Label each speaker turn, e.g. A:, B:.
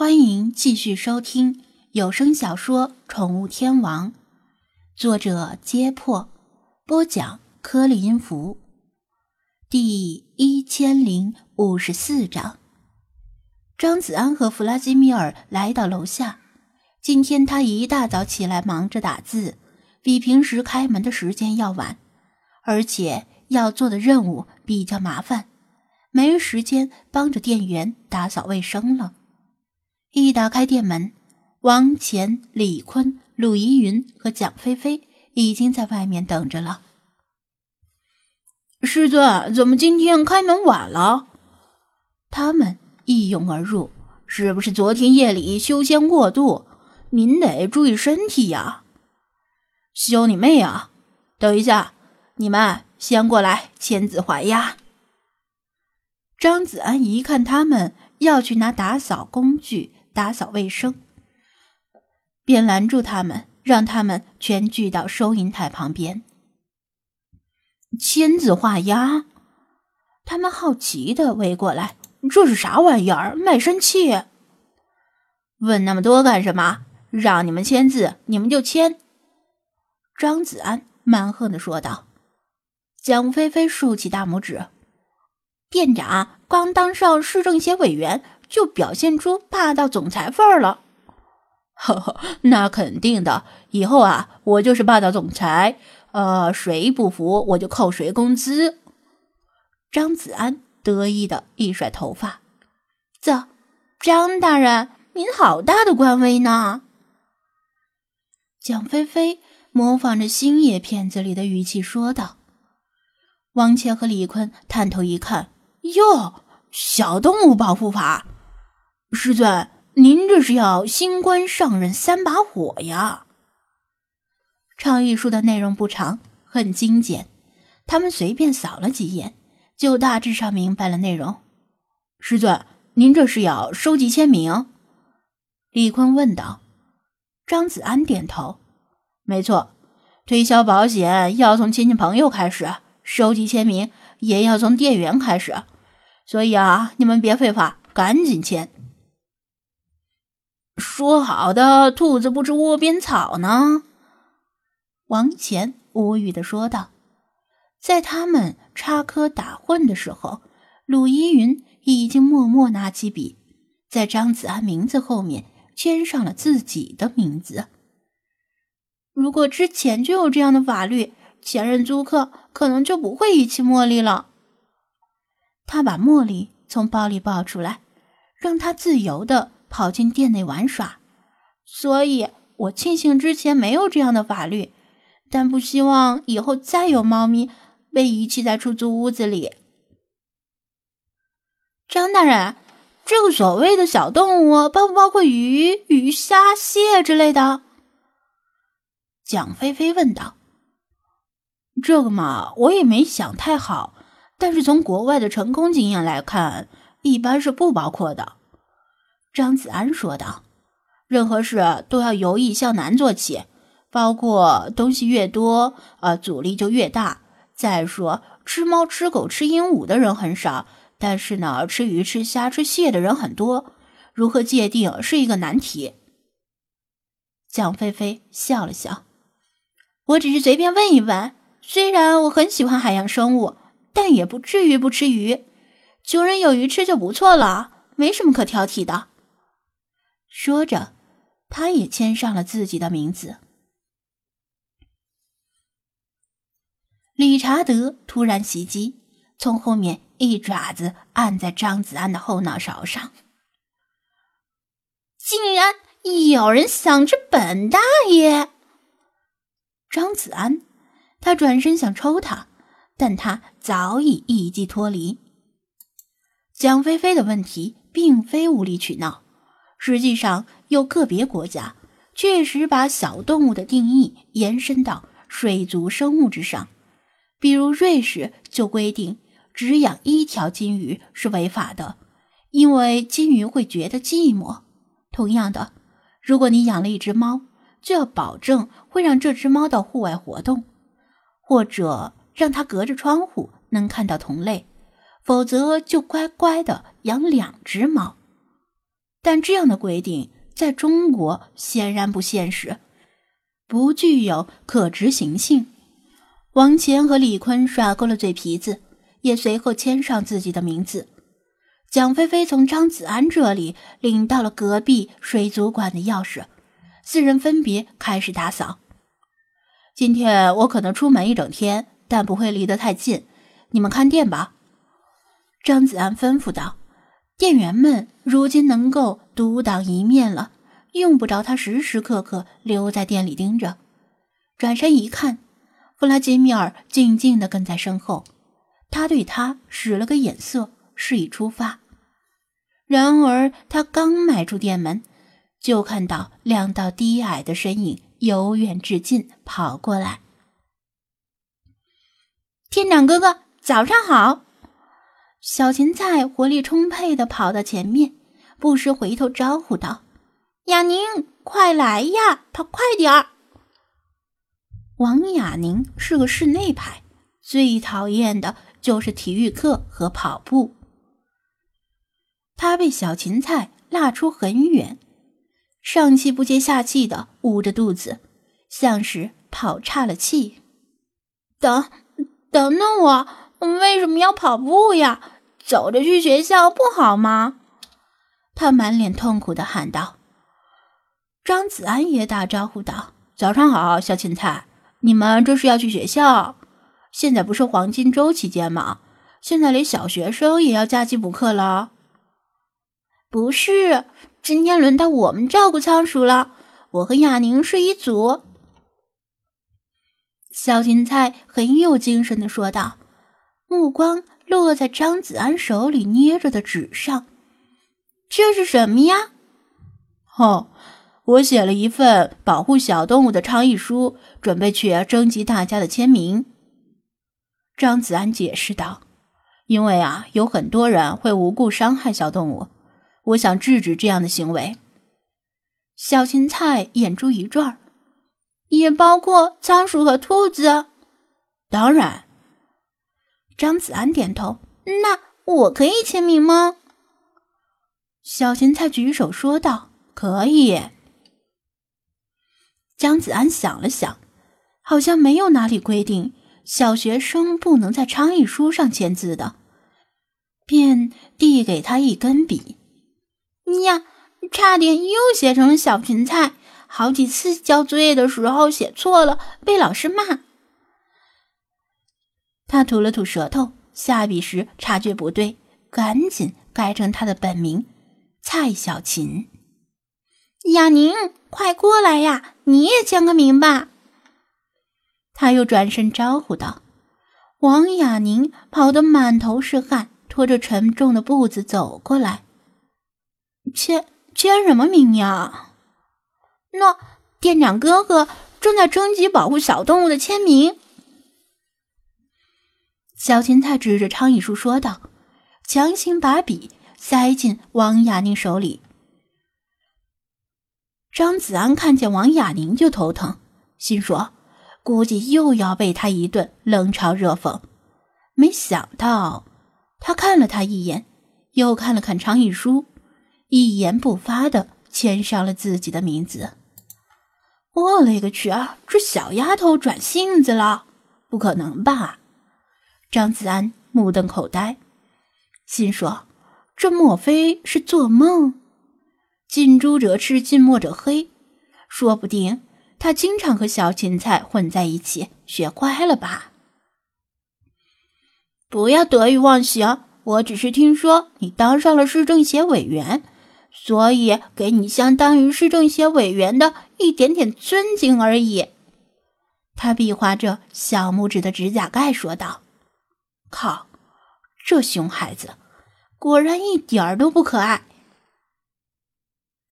A: 欢迎继续收听有声小说《宠物天王》，作者：揭破，播讲：颗粒音符，第一千零五十四章。张子安和弗拉基米尔来到楼下。今天他一大早起来忙着打字，比平时开门的时间要晚，而且要做的任务比较麻烦，没时间帮着店员打扫卫生了。一打开店门，王乾、李坤、陆依云和蒋菲菲已经在外面等着了。
B: 师尊，怎么今天开门晚了？
A: 他们一拥而入，
B: 是不是昨天夜里修仙过度？您得注意身体呀！修你妹啊！等一下，你们先过来签字画押。
A: 张子安一看他们要去拿打扫工具。打扫卫生，便拦住他们，让他们全聚到收银台旁边。
B: 签字画押，
A: 他们好奇的围过来：“
B: 这是啥玩意儿？卖身契？问那么多干什么？让你们签字，你们就签。”
A: 张子安蛮横的说道。
B: 蒋菲菲竖起大拇指：“
C: 店长刚当上市政协委员。”就表现出霸道总裁范儿了，
B: 呵呵，那肯定的。以后啊，我就是霸道总裁，呃，谁不服我就扣谁工资。
A: 张子安得意的一甩头发，
C: 走，张大人，您好大的官威呢。
A: 蒋菲菲模仿着星爷片子里的语气说道。王倩和李坤探头一看，
B: 哟，小动物保护法。师尊，您这是要新官上任三把火呀？
A: 倡议书的内容不长，很精简，他们随便扫了几眼，就大致上明白了内容。
B: 师尊，您这是要收集签名？
A: 李坤问道。张子安点头，
B: 没错，推销保险要从亲戚朋友开始，收集签名也要从店员开始，所以啊，你们别废话，赶紧签。说好的兔子不吃窝边草呢？
A: 王乾无语的说道。在他们插科打诨的时候，鲁依云已经默默拿起笔，在张子安名字后面签上了自己的名字。如果之前就有这样的法律，前任租客可能就不会遗弃茉莉了。他把茉莉从包里抱出来，让她自由的。跑进店内玩耍，所以我庆幸之前没有这样的法律，但不希望以后再有猫咪被遗弃在出租屋子里。
C: 张大人，这个所谓的小动物包不包括鱼、鱼虾、蟹之类的？
A: 蒋菲菲问道。
B: 这个嘛，我也没想太好，但是从国外的成功经验来看，一般是不包括的。
A: 张子安说道：“
B: 任何事都要由易向难做起，包括东西越多，呃，阻力就越大。再说，吃猫、吃狗、吃鹦鹉的人很少，但是呢，吃鱼、吃虾、吃蟹的人很多。如何界定是一个难题。”
A: 蒋菲菲笑了笑：“
C: 我只是随便问一问。虽然我很喜欢海洋生物，但也不至于不吃鱼。穷人有鱼吃就不错了，没什么可挑剔的。”
A: 说着，他也签上了自己的名字。理查德突然袭击，从后面一爪子按在张子安的后脑勺上。
C: 竟然有人想吃本大爷！
A: 张子安，他转身想抽他，但他早已一击脱离。蒋菲菲的问题并非无理取闹。实际上，有个别国家确实把小动物的定义延伸到水族生物之上，比如瑞士就规定，只养一条金鱼是违法的，因为金鱼会觉得寂寞。同样的，如果你养了一只猫，就要保证会让这只猫到户外活动，或者让它隔着窗户能看到同类，否则就乖乖的养两只猫。
B: 但这样的规定在中国显然不现实，不具有可执行性。王乾和李坤耍够了嘴皮子，也随后签上自己的名字。蒋菲菲从张子安这里领到了隔壁水族馆的钥匙，四人分别开始打扫。今天我可能出门一整天，但不会离得太近，你们看店吧。”张子安吩咐道。店员们如今能够独当一面了，用不着他时时刻刻留在店里盯着。转身一看，弗拉基米尔静静地跟在身后，他对他使了个眼色，示意出发。然而他刚迈出店门，就看到两道低矮的身影由远至近跑过来。
C: 店长哥哥，早上好。
B: 小芹菜活力充沛地跑到前面，不时回头招呼道：“
C: 雅宁，快来呀，跑快点儿！”
B: 王雅宁是个室内派，最讨厌的就是体育课和跑步。他被小芹菜拉出很远，上气不接下气的捂着肚子，像是跑岔了气。
C: 等，等等我。为什么要跑步呀？走着去学校不好吗？
B: 他满脸痛苦的喊道。张子安也打招呼道：“早上好，小芹菜，你们这是要去学校？现在不是黄金周期间吗？现在连小学生也要假期补课了。”
C: 不是，今天轮到我们照顾仓鼠了。我和亚宁是一组。
B: 小芹菜很有精神的说道。目光落在张子安手里捏着的纸上，
C: 这是什么呀？
B: 哦，我写了一份保护小动物的倡议书，准备去征集大家的签名。张子安解释道：“因为啊，有很多人会无故伤害小动物，我想制止这样的行为。”
C: 小芹菜眼珠一转，也包括仓鼠和兔子。
B: 当然。
C: 张子安点头，那我可以签名吗？
B: 小芹菜举手说道：“可以。”张子安想了想，好像没有哪里规定小学生不能在倡议书上签字的，便递给他一根笔。
C: 呀，差点又写成了小芹菜，好几次交作业的时候写错了，被老师骂。
B: 他吐了吐舌头，下笔时察觉不对，赶紧改成他的本名蔡小琴。
C: 雅宁，快过来呀，你也签个名吧。
B: 他又转身招呼道。王雅宁跑得满头是汗，拖着沉重的步子走过来。签签什么名呀？
C: 那店长哥哥正在征集保护小动物的签名。
B: 小芹菜指着倡议书说道，强行把笔塞进王雅宁手里。张子安看见王雅宁就头疼，心说估计又要被他一顿冷嘲热讽。没想到他看了他一眼，又看了看倡议书，一言不发的签上了自己的名字。我勒个去啊！这小丫头转性子了？不可能吧？张子安目瞪口呆，心说：“这莫非是做梦？近朱者赤，近墨者黑，说不定他经常和小芹菜混在一起，学乖了吧？”
C: 不要得意忘形，我只是听说你当上了市政协委员，所以给你相当于市政协委员的一点点尊敬而已。”
B: 他比划着小拇指的指甲盖说道。靠，这熊孩子果然一点儿都不可爱。